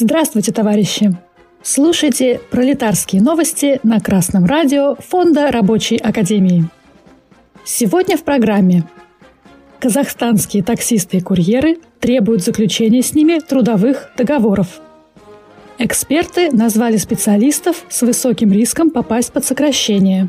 Здравствуйте, товарищи! Слушайте пролетарские новости на Красном радио Фонда Рабочей Академии. Сегодня в программе Казахстанские таксисты и курьеры требуют заключения с ними трудовых договоров. Эксперты назвали специалистов с высоким риском попасть под сокращение.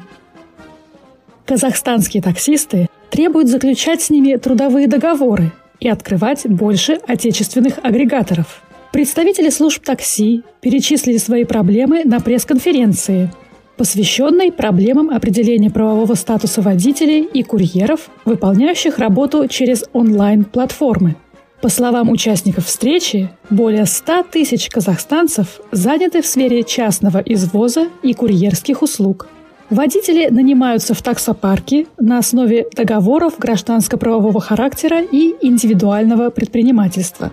Казахстанские таксисты требуют заключать с ними трудовые договоры и открывать больше отечественных агрегаторов. Представители служб такси перечислили свои проблемы на пресс-конференции, посвященной проблемам определения правового статуса водителей и курьеров, выполняющих работу через онлайн-платформы. По словам участников встречи, более 100 тысяч казахстанцев заняты в сфере частного извоза и курьерских услуг – Водители нанимаются в таксопарке на основе договоров гражданско-правового характера и индивидуального предпринимательства.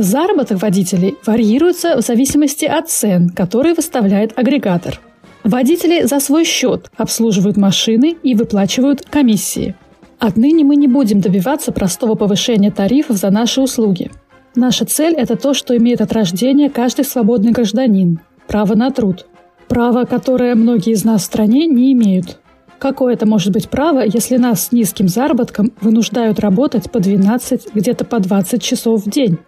Заработок водителей варьируется в зависимости от цен, которые выставляет агрегатор. Водители за свой счет обслуживают машины и выплачивают комиссии. Отныне мы не будем добиваться простого повышения тарифов за наши услуги. Наша цель – это то, что имеет от рождения каждый свободный гражданин – право на труд – Право, которое многие из нас в стране не имеют. Какое это может быть право, если нас с низким заработком вынуждают работать по 12, где-то по 20 часов в день?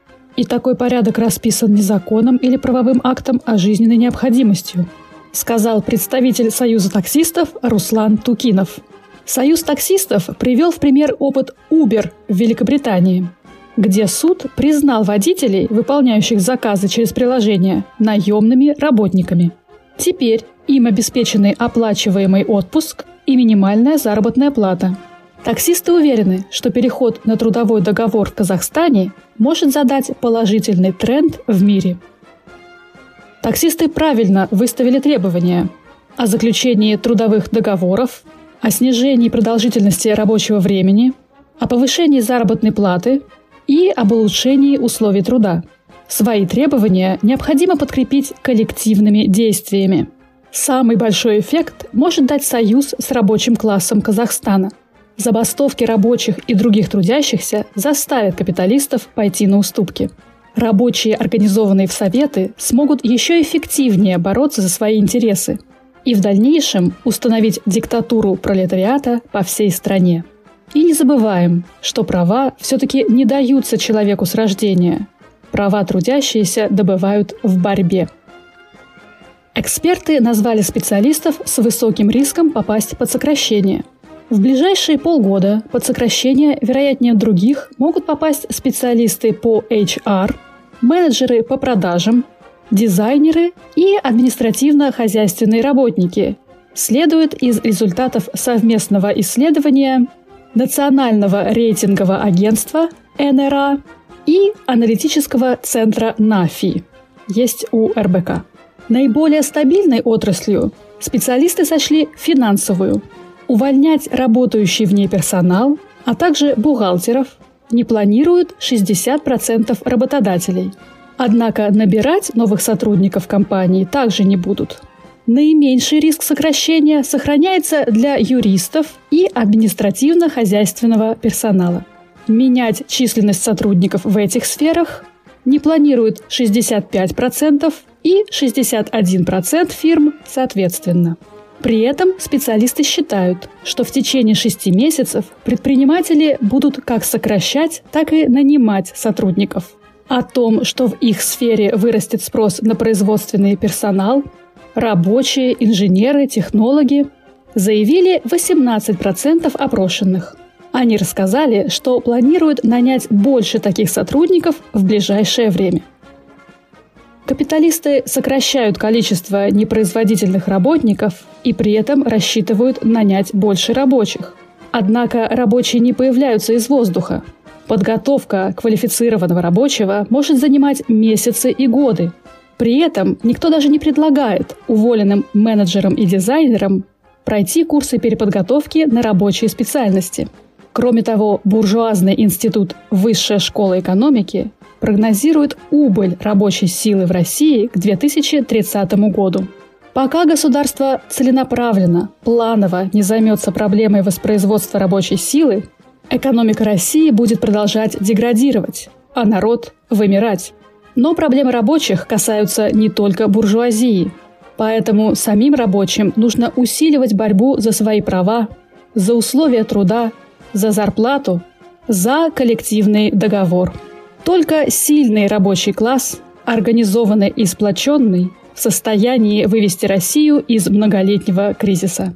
И такой порядок расписан не законом или правовым актом, а жизненной необходимостью, сказал представитель Союза таксистов Руслан Тукинов. Союз таксистов привел в пример опыт Uber в Великобритании, где суд признал водителей, выполняющих заказы через приложение, наемными работниками – Теперь им обеспечены оплачиваемый отпуск и минимальная заработная плата. Таксисты уверены, что переход на трудовой договор в Казахстане может задать положительный тренд в мире. Таксисты правильно выставили требования о заключении трудовых договоров, о снижении продолжительности рабочего времени, о повышении заработной платы и об улучшении условий труда – Свои требования необходимо подкрепить коллективными действиями. Самый большой эффект может дать союз с рабочим классом Казахстана. Забастовки рабочих и других трудящихся заставят капиталистов пойти на уступки. Рабочие, организованные в советы, смогут еще эффективнее бороться за свои интересы и в дальнейшем установить диктатуру пролетариата по всей стране. И не забываем, что права все-таки не даются человеку с рождения – Права трудящиеся добывают в борьбе. Эксперты назвали специалистов с высоким риском попасть под сокращение. В ближайшие полгода под сокращение, вероятнее других, могут попасть специалисты по HR, менеджеры по продажам, дизайнеры и административно-хозяйственные работники, следует из результатов совместного исследования Национального рейтингового агентства НРА и аналитического центра НАФИ, есть у РБК. Наиболее стабильной отраслью специалисты сочли финансовую. Увольнять работающий в ней персонал, а также бухгалтеров не планируют 60% работодателей. Однако набирать новых сотрудников компании также не будут. Наименьший риск сокращения сохраняется для юристов и административно-хозяйственного персонала. Менять численность сотрудников в этих сферах не планируют 65% и 61% фирм соответственно. При этом специалисты считают, что в течение шести месяцев предприниматели будут как сокращать, так и нанимать сотрудников. О том, что в их сфере вырастет спрос на производственный персонал, рабочие, инженеры, технологи, заявили 18% опрошенных. Они рассказали, что планируют нанять больше таких сотрудников в ближайшее время. Капиталисты сокращают количество непроизводительных работников и при этом рассчитывают нанять больше рабочих. Однако рабочие не появляются из воздуха. Подготовка квалифицированного рабочего может занимать месяцы и годы. При этом никто даже не предлагает уволенным менеджерам и дизайнерам пройти курсы переподготовки на рабочие специальности – Кроме того, буржуазный институт Высшая школа экономики прогнозирует убыль рабочей силы в России к 2030 году. Пока государство целенаправленно, планово не займется проблемой воспроизводства рабочей силы, экономика России будет продолжать деградировать, а народ – вымирать. Но проблемы рабочих касаются не только буржуазии. Поэтому самим рабочим нужно усиливать борьбу за свои права, за условия труда, за зарплату, за коллективный договор. Только сильный рабочий класс, организованный и сплоченный, в состоянии вывести Россию из многолетнего кризиса.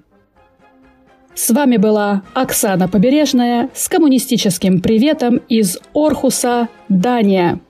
С вами была Оксана Побережная с коммунистическим приветом из Орхуса, Дания.